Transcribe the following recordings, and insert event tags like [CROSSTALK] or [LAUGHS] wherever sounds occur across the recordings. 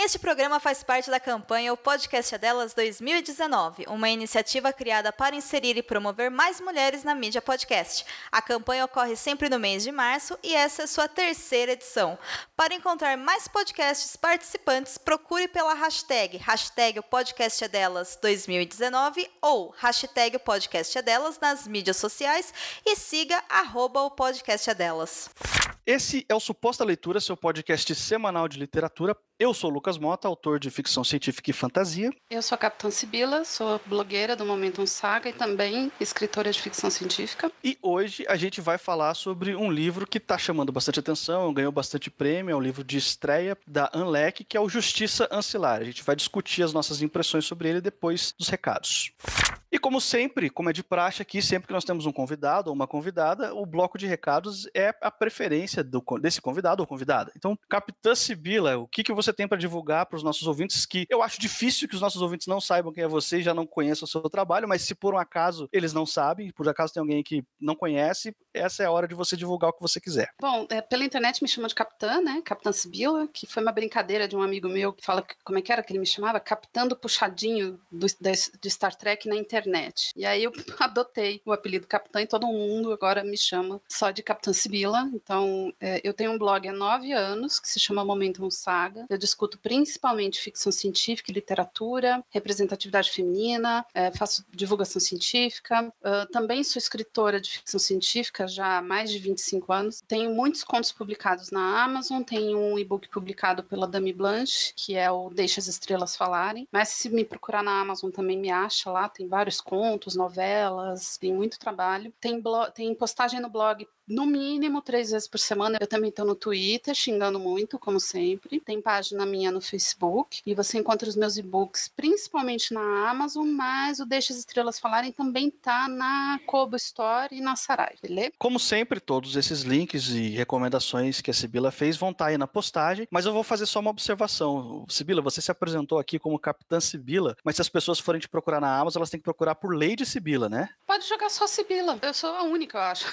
Este programa faz parte da campanha O Podcast é Delas 2019, uma iniciativa criada para inserir e promover mais mulheres na mídia podcast. A campanha ocorre sempre no mês de março e essa é sua terceira edição. Para encontrar mais podcasts participantes, procure pela hashtag, hashtag O Podcast é Delas 2019 ou hashtag O Podcast é Delas nas mídias sociais e siga arroba o Podcast Delas. Esse é o Suposta Leitura, seu podcast semanal de literatura. Eu sou Lucas Mota, autor de ficção científica e fantasia. Eu sou a Capitã Sibila, sou blogueira do Momentum Saga e também escritora de ficção científica. E hoje a gente vai falar sobre um livro que está chamando bastante atenção, ganhou bastante prêmio, é um livro de estreia da Anlec, que é o Justiça Ancilar. A gente vai discutir as nossas impressões sobre ele depois dos recados. E como sempre, como é de praxe aqui, sempre que nós temos um convidado ou uma convidada, o bloco de recados é a preferência do, desse convidado ou convidada. Então, Capitã Sibila, o que, que você tem para divulgar para os nossos ouvintes? Que eu acho difícil que os nossos ouvintes não saibam quem é você e já não conheçam o seu trabalho, mas se por um acaso eles não sabem, por acaso tem alguém que não conhece, essa é a hora de você divulgar o que você quiser. Bom, é, pela internet me chamam de Capitã, né? Capitã Sibila, que foi uma brincadeira de um amigo meu que fala que, como é que era que ele me chamava? Capitã do puxadinho do, de Star Trek na internet internet. E aí eu [LAUGHS] adotei o apelido Capitã e todo mundo agora me chama só de Capitã Sibila. Então, é, eu tenho um blog há nove anos que se chama Momentum Saga. Eu discuto principalmente ficção científica e literatura, representatividade feminina, é, faço divulgação científica. Uh, também sou escritora de ficção científica já há mais de 25 anos. Tenho muitos contos publicados na Amazon, tenho um e-book publicado pela Dami Blanche, que é o Deixa as Estrelas Falarem. Mas se me procurar na Amazon também me acha lá, tem vários vários contos, novelas, tem muito trabalho. Tem, tem postagem no blog no mínimo três vezes por semana. Eu também estou no Twitter, xingando muito, como sempre. Tem página minha no Facebook. E você encontra os meus e-books principalmente na Amazon, mas o Deixa as Estrelas Falarem também tá na Kobo Store e na Sarai, beleza? Como sempre, todos esses links e recomendações que a Sibila fez vão estar tá aí na postagem, mas eu vou fazer só uma observação. Sibila, você se apresentou aqui como Capitã Sibila, mas se as pessoas forem te procurar na Amazon, elas têm que procurar por Lady Sibila, né? Pode jogar só Sibila. Eu sou a única, eu acho.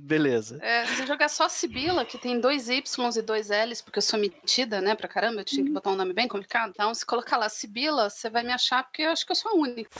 Beleza. É, se jogar só Sibila, que tem dois Ys e dois Ls, porque eu sou metida, né, pra caramba, eu tinha que uhum. botar um nome bem complicado. Então, se colocar lá Sibila, você vai me achar, porque eu acho que eu sou a única.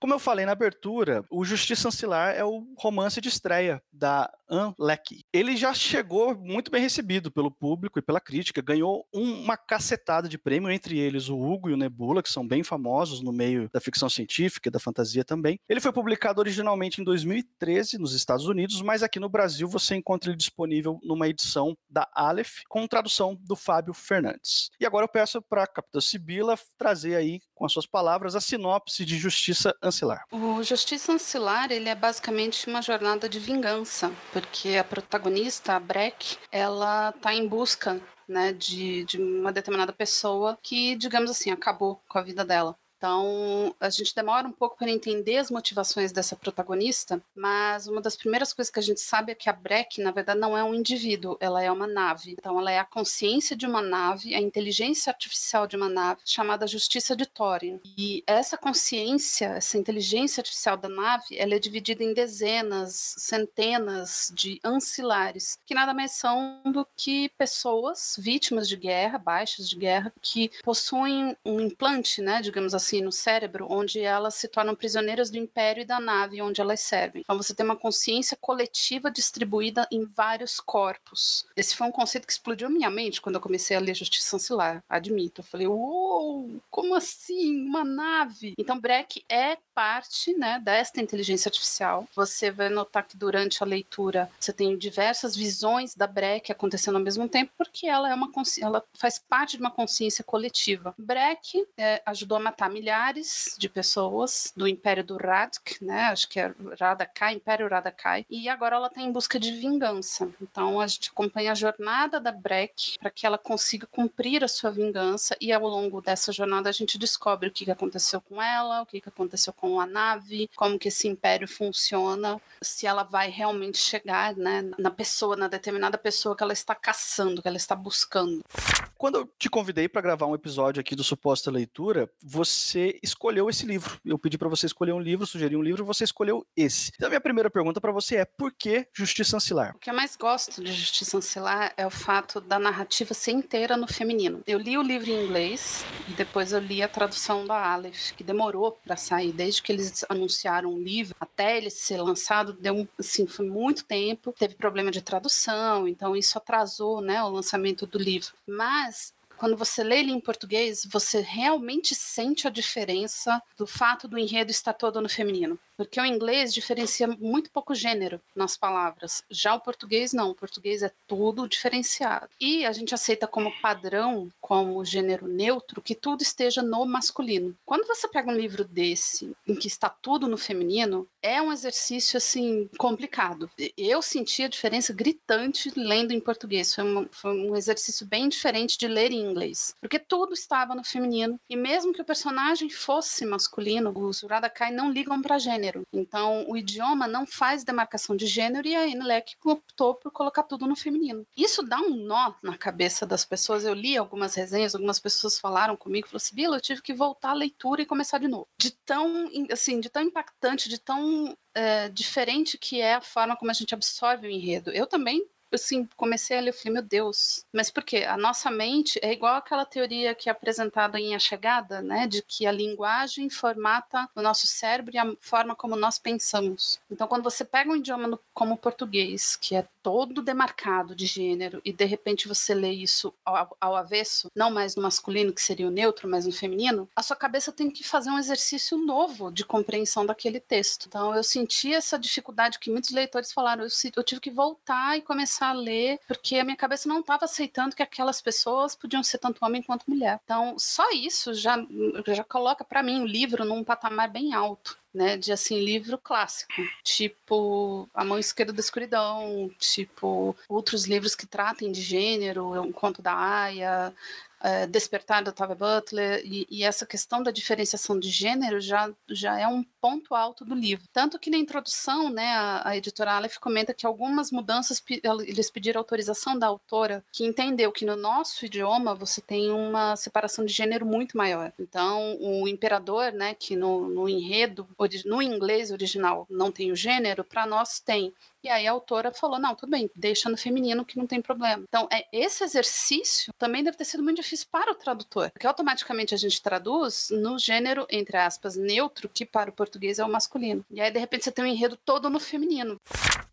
Como eu falei na abertura, o Justiça Ancilar é o romance de estreia da Anne Leckie. Ele já chegou muito bem recebido pelo público e pela crítica, ganhou uma cacetada de prêmio, entre eles o Hugo e o Nebula, que são bem famosos no meio da ficção científica e da fantasia também. Ele foi publicado originalmente em 2013 nos Estados Unidos, mas aqui no Brasil você encontra ele disponível numa edição da Aleph, com tradução do Fábio Fernandes. E agora eu peço para a Capitã Sibila trazer aí, com as suas palavras, a sinopse de Justiça Ancilar. O Justiça Ancilar, ele é basicamente uma jornada de vingança, porque a protagonista, a Breck, ela está em busca né, de, de uma determinada pessoa que, digamos assim, acabou com a vida dela. Então, a gente demora um pouco para entender as motivações dessa protagonista, mas uma das primeiras coisas que a gente sabe é que a Breck, na verdade, não é um indivíduo, ela é uma nave. Então, ela é a consciência de uma nave, a inteligência artificial de uma nave, chamada Justiça de Thorin. E essa consciência, essa inteligência artificial da nave, ela é dividida em dezenas, centenas de ancilares, que nada mais são do que pessoas vítimas de guerra, baixas de guerra, que possuem um implante, né, digamos assim, no cérebro, onde elas se tornam prisioneiras do império e da nave onde elas servem. Então você tem uma consciência coletiva distribuída em vários corpos. Esse foi um conceito que explodiu minha mente quando eu comecei a ler Justiça Ancilar, admito. Eu falei, uou, como assim? Uma nave? Então Breck é parte né, desta inteligência artificial. Você vai notar que durante a leitura você tem diversas visões da Breck acontecendo ao mesmo tempo, porque ela é uma ela faz parte de uma consciência coletiva. Breck é, ajudou a matar milhares de pessoas do Império do Radk, né? Acho que é Radakai, Império Radakai. E agora ela está em busca de vingança. Então a gente acompanha a jornada da Breck para que ela consiga cumprir a sua vingança e ao longo dessa jornada a gente descobre o que aconteceu com ela, o que aconteceu com a nave, como que esse império funciona, se ela vai realmente chegar, né, na pessoa, na determinada pessoa que ela está caçando, que ela está buscando. Quando eu te convidei para gravar um episódio aqui do Suposta Leitura, você você escolheu esse livro. Eu pedi para você escolher um livro, sugeri um livro, você escolheu esse. Então, a minha primeira pergunta para você é: por que Justiça Ancilar? O que eu mais gosto de Justiça Ancilar é o fato da narrativa ser inteira no feminino. Eu li o livro em inglês e depois eu li a tradução da Aleph, que demorou para sair, desde que eles anunciaram o livro até ele ser lançado, deu assim, foi muito tempo. Teve problema de tradução, então isso atrasou, né, o lançamento do livro. Mas quando você lê ele em português, você realmente sente a diferença do fato do enredo estar todo no feminino. Porque o inglês diferencia muito pouco gênero nas palavras. Já o português não, o português é tudo diferenciado. E a gente aceita como padrão, como gênero neutro, que tudo esteja no masculino. Quando você pega um livro desse, em que está tudo no feminino, é um exercício assim complicado. Eu senti a diferença gritante lendo em português. Foi um, foi um exercício bem diferente de ler em inglês. Porque tudo estava no feminino. E mesmo que o personagem fosse masculino, os Uradakai não ligam para gênero gênero. Então, o idioma não faz demarcação de gênero e a Enlec optou por colocar tudo no feminino. Isso dá um nó na cabeça das pessoas. Eu li algumas resenhas, algumas pessoas falaram comigo, falaram assim, eu tive que voltar à leitura e começar de novo. De tão, assim, de tão impactante, de tão é, diferente que é a forma como a gente absorve o enredo. Eu também assim, comecei a ler, eu falei, meu Deus. Mas por quê? A nossa mente é igual aquela teoria que é apresentada em A Chegada, né? De que a linguagem formata o nosso cérebro e a forma como nós pensamos. Então, quando você pega um idioma no, como o português, que é todo demarcado de gênero, e de repente você lê isso ao, ao avesso, não mais no masculino, que seria o neutro, mas no feminino, a sua cabeça tem que fazer um exercício novo de compreensão daquele texto. Então, eu senti essa dificuldade que muitos leitores falaram, eu, eu tive que voltar e começar a ler, porque a minha cabeça não estava aceitando que aquelas pessoas podiam ser tanto homem quanto mulher. Então, só isso já, já coloca para mim o livro num patamar bem alto. Né, de assim livro clássico, tipo A Mão Esquerda da Escuridão, tipo outros livros que tratem de gênero, Um Conto da Aya, é, Despertar da Octavia Butler, e, e, essa questão da diferenciação de gênero já, já é um ponto alto do livro. Tanto que na introdução, né, a, a editora Aleph comenta que algumas mudanças, eles pediram autorização da autora, que entendeu que no nosso idioma você tem uma separação de gênero muito maior. Então, o imperador, né, que no, no enredo, no inglês original não tem o gênero, para nós tem. E aí a autora falou: não, tudo bem, deixa no feminino que não tem problema. Então, é, esse exercício também deve ter sido muito difícil para o tradutor, porque automaticamente a gente traduz no gênero, entre aspas, neutro, que para o português é o masculino. E aí, de repente, você tem um enredo todo no feminino.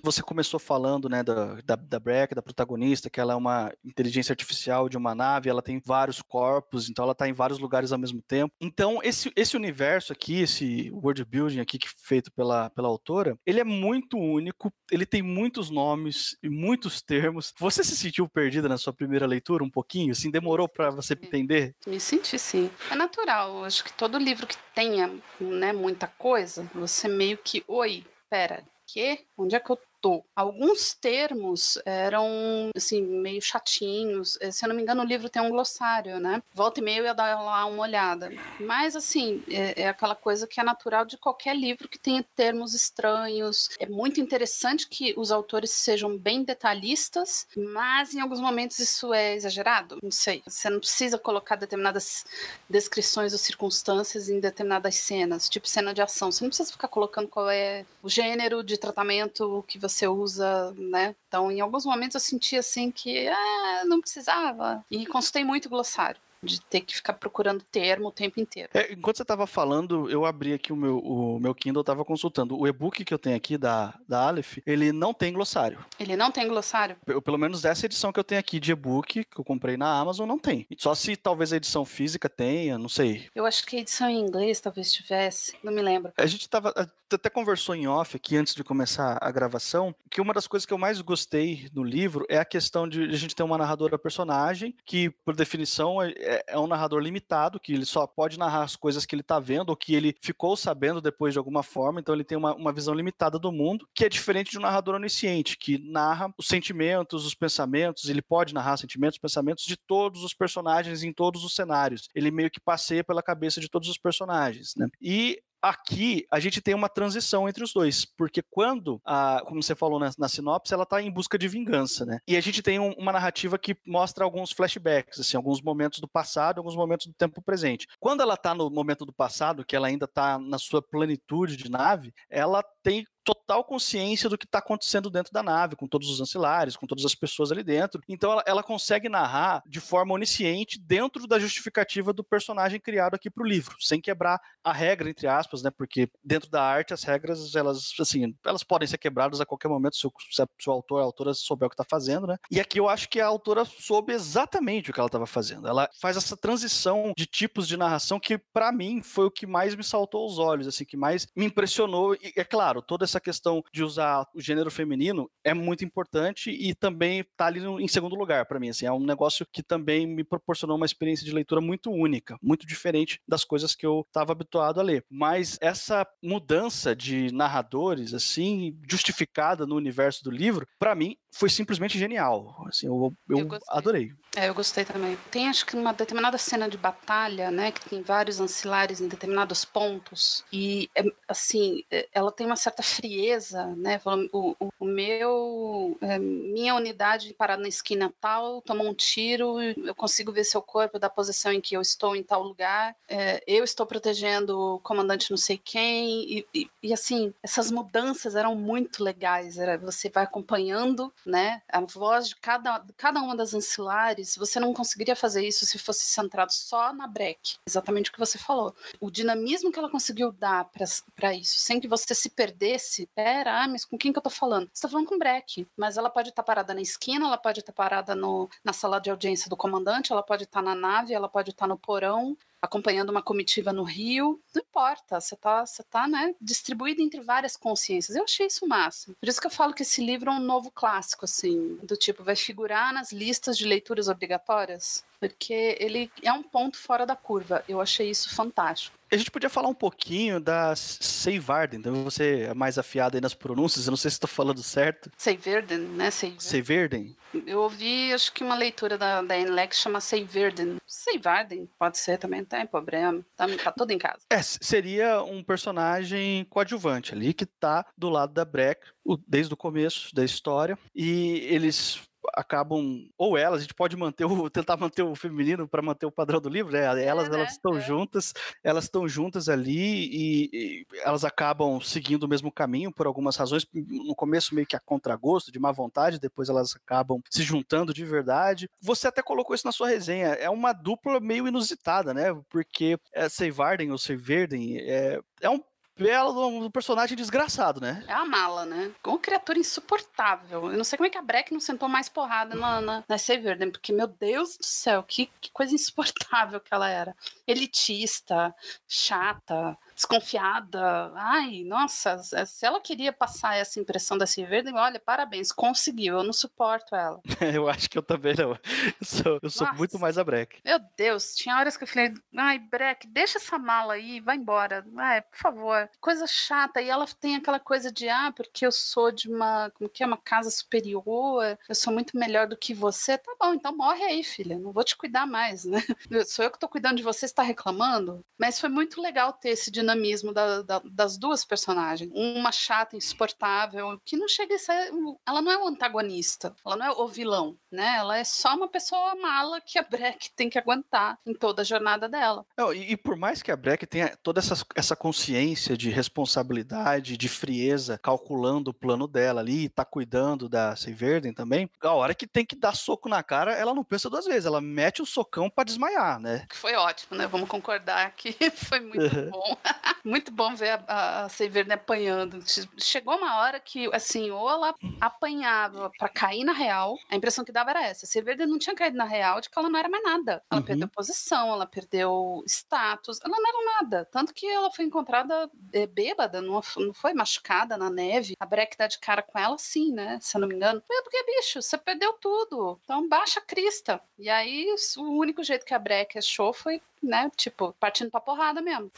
Você começou falando, né, da, da, da Breck, da protagonista, que ela é uma inteligência artificial de uma nave, ela tem vários corpos, então ela está em vários lugares ao mesmo tempo. Então, esse, esse universo aqui, esse world building aqui que feito pela, pela autora, ele é muito único, ele tem muitos nomes e muitos termos. Você se sentiu perdida na sua primeira leitura um pouquinho? Assim, demorou para você entender? Me senti sim. É natural. Acho que todo livro que tenha, né, muita coisa, você meio que, oi, pera, que? Onde é que eu tô? Alguns termos eram, assim, meio chatinhos. Eh, se eu não me engano, o livro tem um glossário, né? Volta e meia eu ia dar lá uma olhada. Mas, assim, é, é aquela coisa que é natural de qualquer livro que tenha termos estranhos. É muito interessante que os autores sejam bem detalhistas, mas em alguns momentos isso é exagerado. Não sei. Você não precisa colocar determinadas descrições ou circunstâncias em determinadas cenas, tipo cena de ação. Você não precisa ficar colocando qual é o gênero de tratamento que você usa, né? Então, em alguns momentos eu senti assim que ah, não precisava. E consultei muito glossário de ter que ficar procurando termo o tempo inteiro. É, enquanto você estava falando, eu abri aqui o meu, o meu Kindle, estava consultando. O e-book que eu tenho aqui da, da Aleph, ele não tem glossário. Ele não tem glossário? Eu, pelo menos dessa edição que eu tenho aqui de e-book, que eu comprei na Amazon, não tem. Só se talvez a edição física tenha, não sei. Eu acho que a edição em inglês talvez tivesse, não me lembro. A gente tava, até conversou em off aqui antes de começar a gravação, que uma das coisas que eu mais gostei no livro é a questão de a gente ter uma narradora personagem, que por definição é, é um narrador limitado, que ele só pode narrar as coisas que ele está vendo ou que ele ficou sabendo depois de alguma forma, então ele tem uma, uma visão limitada do mundo, que é diferente de um narrador onisciente, que narra os sentimentos, os pensamentos, ele pode narrar sentimentos, pensamentos de todos os personagens em todos os cenários. Ele meio que passeia pela cabeça de todos os personagens, né? E aqui a gente tem uma transição entre os dois, porque quando, a, como você falou na, na sinopse, ela está em busca de vingança, né? E a gente tem um, uma narrativa que mostra alguns flashbacks, assim, alguns momentos do passado, alguns momentos do tempo presente. Quando ela está no momento do passado, que ela ainda está na sua plenitude de nave, ela tem total consciência do que está acontecendo dentro da nave, com todos os ancilares, com todas as pessoas ali dentro. Então ela, ela consegue narrar de forma onisciente dentro da justificativa do personagem criado aqui para o livro, sem quebrar a regra, entre aspas, né? Porque dentro da arte as regras, elas, assim, elas podem ser quebradas a qualquer momento se o, se o autor, a autora souber o que está fazendo, né? E aqui eu acho que a autora soube exatamente o que ela estava fazendo. Ela faz essa transição de tipos de narração que, para mim, foi o que mais me saltou aos olhos, assim, que mais me impressionou. E, é claro, toda essa questão de usar o gênero feminino é muito importante e também tá ali no, em segundo lugar para mim. Assim, é um negócio que também me proporcionou uma experiência de leitura muito única, muito diferente das coisas que eu estava habituado a ler. Mas essa mudança de narradores, assim, justificada no universo do livro, para mim foi simplesmente genial. Assim, eu, eu, eu adorei. É, eu gostei também. Tem acho que uma determinada cena de batalha, né, que tem vários ancilares em determinados pontos e é, assim, é, ela tem uma certa frieza, né? O, o, o meu, é, minha unidade parada na esquina tal tomou um tiro, eu consigo ver seu corpo da posição em que eu estou em tal lugar. É, eu estou protegendo o comandante não sei quem e, e, e, assim, essas mudanças eram muito legais. Era você vai acompanhando, né? A voz de cada cada uma das ancilares você não conseguiria fazer isso se fosse centrado só na break. Exatamente o que você falou. O dinamismo que ela conseguiu dar para isso, sem que você se perdesse. Pera, ah, mas com quem que eu tô falando? Você tá falando com break. Mas ela pode estar tá parada na esquina, ela pode estar tá parada no, na sala de audiência do comandante, ela pode estar tá na nave, ela pode estar tá no porão, acompanhando uma comitiva no Rio, não importa, você tá, você tá, né, distribuído entre várias consciências. Eu achei isso massa. Por isso que eu falo que esse livro é um novo clássico, assim, do tipo, vai figurar nas listas de leituras obrigatórias, porque ele é um ponto fora da curva. Eu achei isso fantástico. A gente podia falar um pouquinho da Seivarden, então você é mais afiado aí nas pronúncias, eu não sei se estou falando certo. Seiverden, né? Seiverden. Eu ouvi, acho que uma leitura da, da Enlex chama Seiverden. Seivarden, pode ser também, não tem problema, tá, tá tudo em casa. É, seria um personagem coadjuvante ali, que tá do lado da Breck, desde o começo da história, e eles acabam ou elas a gente pode manter o [LAUGHS] tentar manter o feminino para manter o padrão do livro né elas é, né? elas estão é. juntas elas estão juntas ali e, e, elas acabam seguindo o mesmo caminho por algumas razões no começo meio que a contragosto de má vontade depois elas acabam se juntando de verdade você até colocou isso na sua resenha é uma dupla meio inusitada né porque é, Seivarden ou Seiverden é, é um belo um personagem desgraçado, né? É uma mala, né? Uma criatura insuportável. Eu não sei como é que a Breck não sentou mais porrada na, na, na Severden, porque, meu Deus do céu, que, que coisa insuportável que ela era. Elitista, chata, desconfiada. Ai, nossa, se ela queria passar essa impressão da Silverde, olha, parabéns, conseguiu. Eu não suporto ela. [LAUGHS] eu acho que eu também não. Eu sou, eu sou muito mais a Breck. Meu Deus, tinha horas que eu falei, ai, Breck, deixa essa mala aí, vai embora. Ai, por favor. Coisa chata. E ela tem aquela coisa de, ah, porque eu sou de uma, como que é, uma casa superior, eu sou muito melhor do que você. Tá bom, então morre aí, filha. Não vou te cuidar mais, né? [LAUGHS] Sou eu que tô cuidando de você, você tá reclamando? Mas foi muito legal ter esse dinamismo dinamismo da, da, das duas personagens. Uma chata, insuportável, que não chega a ser. Ela não é o antagonista, ela não é o vilão, né? Ela é só uma pessoa mala que a Breck tem que aguentar em toda a jornada dela. Não, e, e, por mais que a Breck tenha toda essa, essa consciência de responsabilidade, de frieza, calculando o plano dela ali, tá cuidando da Seiverden também, a hora que tem que dar soco na cara, ela não pensa duas vezes, ela mete o socão para desmaiar, né? Foi ótimo, né? Vamos concordar que [LAUGHS] foi muito bom. [LAUGHS] Muito bom ver a, a, Severne apanhando. Chegou uma hora que, assim, ou ela apanhava para cair na real, a impressão que dava era essa. A Severne não tinha caído na real de que ela não era mais nada. Ela uhum. perdeu posição, ela perdeu status, ela não era nada. Tanto que ela foi encontrada é, bêbada, não, não foi machucada na neve. A Breck dá de cara com ela, sim, né? Se eu não me engano. Porque, bicho, você perdeu tudo. Então baixa a crista. E aí, o único jeito que a Breck achou foi, né, tipo, partindo pra porrada mesmo.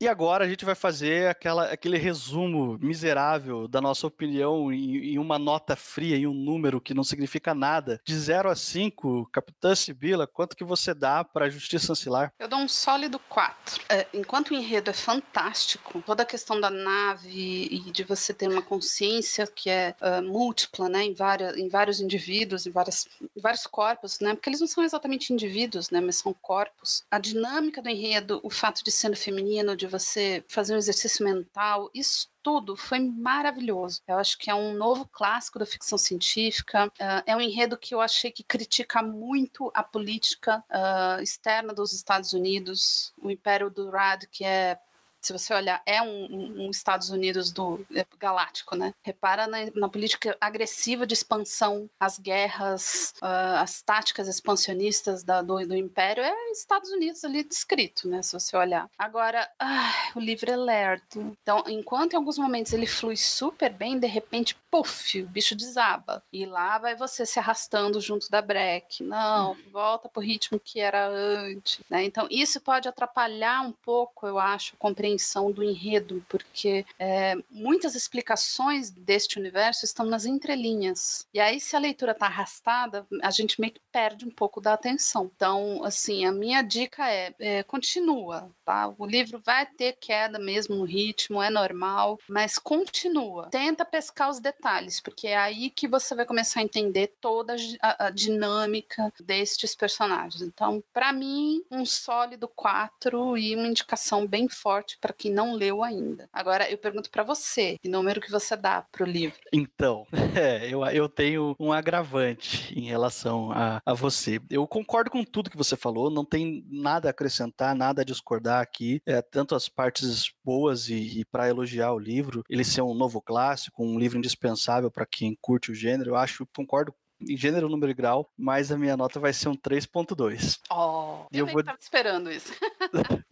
E agora a gente vai fazer aquela, aquele resumo miserável da nossa opinião em, em uma nota fria, em um número que não significa nada. De 0 a 5, Capitã Sibila, quanto que você dá para a Justiça Ancilar? Eu dou um sólido 4. É, enquanto o enredo é fantástico, toda a questão da nave e de você ter uma consciência que é uh, múltipla, né, em, várias, em vários indivíduos, em, várias, em vários corpos, né, porque eles não são exatamente indivíduos, né, mas são corpos. A dinâmica do enredo, o fato de ser feminino, de você fazer um exercício mental, isso tudo foi maravilhoso. Eu acho que é um novo clássico da ficção científica. Uh, é um enredo que eu achei que critica muito a política uh, externa dos Estados Unidos, o Império do Rad, que é se você olhar, é um, um Estados Unidos do é, galáctico, né? Repara na, na, política agressiva de expansão, as guerras, uh, as táticas expansionistas da, do, do, Império, é Estados Unidos ali descrito, né? Se você olhar. Agora, ah, o livro é lerdo. Então, enquanto em alguns momentos ele flui super bem, de repente, puff, o bicho desaba. E lá vai você se arrastando junto da break. Não, uhum. volta pro ritmo que era antes, né? Então, isso pode atrapalhar um pouco, eu acho, a compreensão do enredo, porque é, muitas explicações deste universo estão nas entrelinhas. E aí, se a leitura está arrastada, a gente meio que perde um pouco da atenção. Então, assim, a minha dica é, é continua, tá? O livro vai ter queda mesmo no ritmo, é normal, mas continua. Tenta pescar os detalhes, porque é aí que você vai começar a entender toda a, a dinâmica destes personagens. Então, para mim, um sólido 4 e uma indicação bem forte para quem não leu ainda. Agora, eu pergunto para você, que número que você dá para o livro? Então, [LAUGHS] é, eu, eu tenho um agravante em relação a, a você. Eu concordo com tudo que você falou, não tem nada a acrescentar, nada a discordar aqui. É, tanto as partes boas e, e para elogiar o livro, ele ser um novo clássico, um livro indispensável para quem curte o gênero, eu acho, concordo em gênero, número e grau, mas a minha nota vai ser um 3.2. Oh, eu, eu vou... tava esperando isso. [LAUGHS]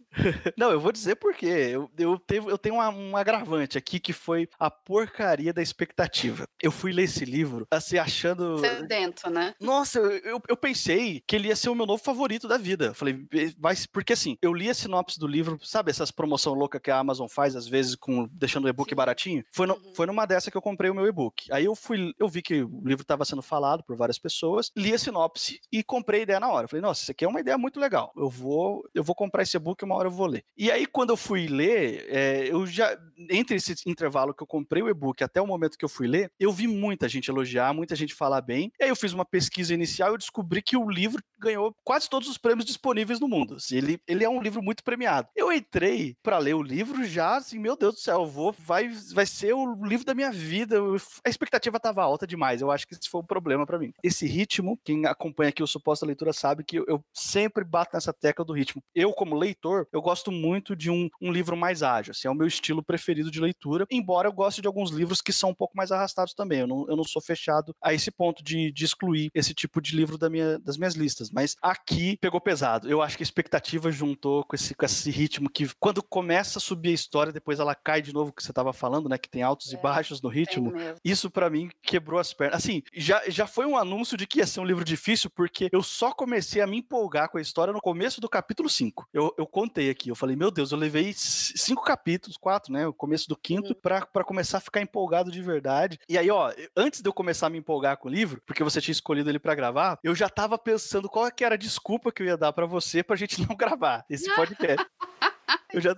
Não, eu vou dizer porque eu, eu, tenho, eu tenho uma, um agravante aqui que foi a porcaria da expectativa. Eu fui ler esse livro, assim, achando. Sedento, né? Nossa, eu, eu pensei que ele ia ser o meu novo favorito da vida. falei, vai, porque assim, eu li a sinopse do livro, sabe essas promoção louca que a Amazon faz, às vezes, com deixando o e-book baratinho? Foi, no, uhum. foi numa dessa que eu comprei o meu e-book. Aí eu fui, eu vi que o livro estava sendo falado por várias pessoas, li a sinopse e comprei a ideia na hora. falei, nossa, isso aqui é uma ideia muito legal. Eu vou, eu vou comprar esse e-book uma hora eu vou ler. E aí, quando eu fui ler, é, eu já. Entre esse intervalo que eu comprei o e-book até o momento que eu fui ler, eu vi muita gente elogiar, muita gente falar bem. E aí eu fiz uma pesquisa inicial e descobri que o livro ganhou quase todos os prêmios disponíveis no mundo. Assim, ele, ele é um livro muito premiado. Eu entrei para ler o livro já, assim, meu Deus do céu, vou, vai, vai ser o livro da minha vida. A expectativa estava alta demais. Eu acho que esse foi um problema para mim. Esse ritmo, quem acompanha aqui o Suposta Leitura sabe que eu, eu sempre bato nessa tecla do ritmo. Eu, como leitor, eu gosto muito de um, um livro mais ágil. Assim, é o meu estilo preferido de leitura, embora eu goste de alguns livros que são um pouco mais arrastados também. Eu não, eu não sou fechado a esse ponto de, de excluir esse tipo de livro da minha, das minhas listas. Mas aqui pegou pesado. Eu acho que a expectativa juntou com esse, com esse ritmo que, quando começa a subir a história, depois ela cai de novo, que você estava falando, né? Que tem altos é, e baixos no ritmo. Isso para mim quebrou as pernas. Assim, já, já foi um anúncio de que ia ser um livro difícil, porque eu só comecei a me empolgar com a história no começo do capítulo 5. Eu, eu contei aqui, eu falei, meu Deus, eu levei cinco capítulos, quatro, né? O começo do quinto, uhum. pra, pra começar a ficar empolgado de verdade. E aí, ó, antes de eu começar a me empolgar com o livro, porque você tinha escolhido ele para gravar, eu já tava pensando qual que era a desculpa que eu ia dar para você pra gente [LAUGHS] não gravar esse podcast. [LAUGHS] Eu já,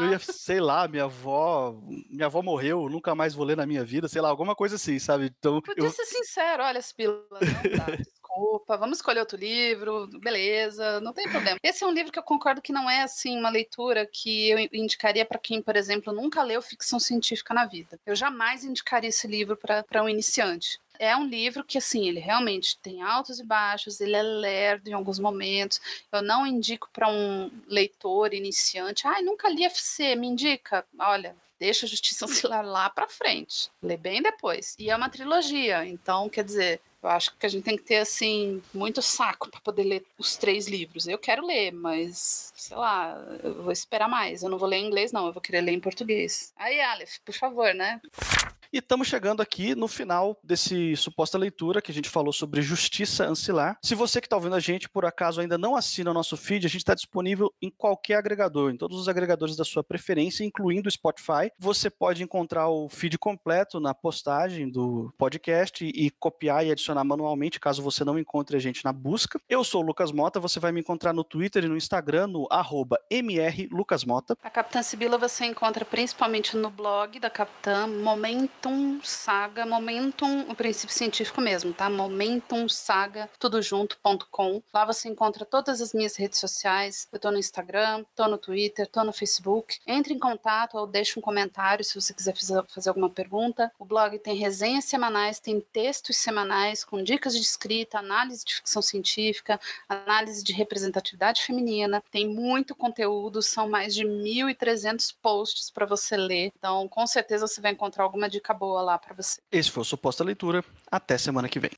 eu ia, sei lá, minha avó, minha avó morreu, nunca mais vou ler na minha vida, sei lá, alguma coisa assim, sabe? Então, Podia eu... ser sincero, olha, Spila, não dá [LAUGHS] desculpa, vamos escolher outro livro, beleza, não tem problema. Esse é um livro que eu concordo que não é assim uma leitura que eu indicaria para quem, por exemplo, nunca leu ficção científica na vida. Eu jamais indicaria esse livro para um iniciante. É um livro que, assim, ele realmente tem altos e baixos, ele é lerdo em alguns momentos. Eu não indico para um leitor iniciante, ai, ah, nunca li FC, me indica. Olha, deixa a Justiça [LAUGHS] Ancilar lá para frente. Lê bem depois. E é uma trilogia, então, quer dizer, eu acho que a gente tem que ter, assim, muito saco para poder ler os três livros. Eu quero ler, mas, sei lá, eu vou esperar mais. Eu não vou ler em inglês, não. Eu vou querer ler em português. Aí, Aleph, por favor, né? E estamos chegando aqui no final desse suposta leitura que a gente falou sobre justiça ancilar. Se você que está ouvindo a gente, por acaso, ainda não assina o nosso feed, a gente está disponível em qualquer agregador, em todos os agregadores da sua preferência, incluindo o Spotify. Você pode encontrar o feed completo na postagem do podcast e copiar e adicionar manualmente, caso você não encontre a gente na busca. Eu sou o Lucas Mota, você vai me encontrar no Twitter e no Instagram, no mrlucasmota. A Capitã Sibila você encontra principalmente no blog da Capitã Momentum Saga, Momentum, o princípio científico mesmo, tá? Momentum Saga, tudo junto.com. Lá você encontra todas as minhas redes sociais. Eu tô no Instagram, tô no Twitter, tô no Facebook. Entre em contato ou deixe um comentário se você quiser fazer alguma pergunta. O blog tem resenhas semanais, tem textos semanais com dicas de escrita, análise de ficção científica, análise de representatividade feminina. Tem muito conteúdo, são mais de 1.300 posts para você ler. Então, com certeza você vai encontrar alguma dica boa lá para você. Esse foi o Suposta Leitura. Até semana que vem.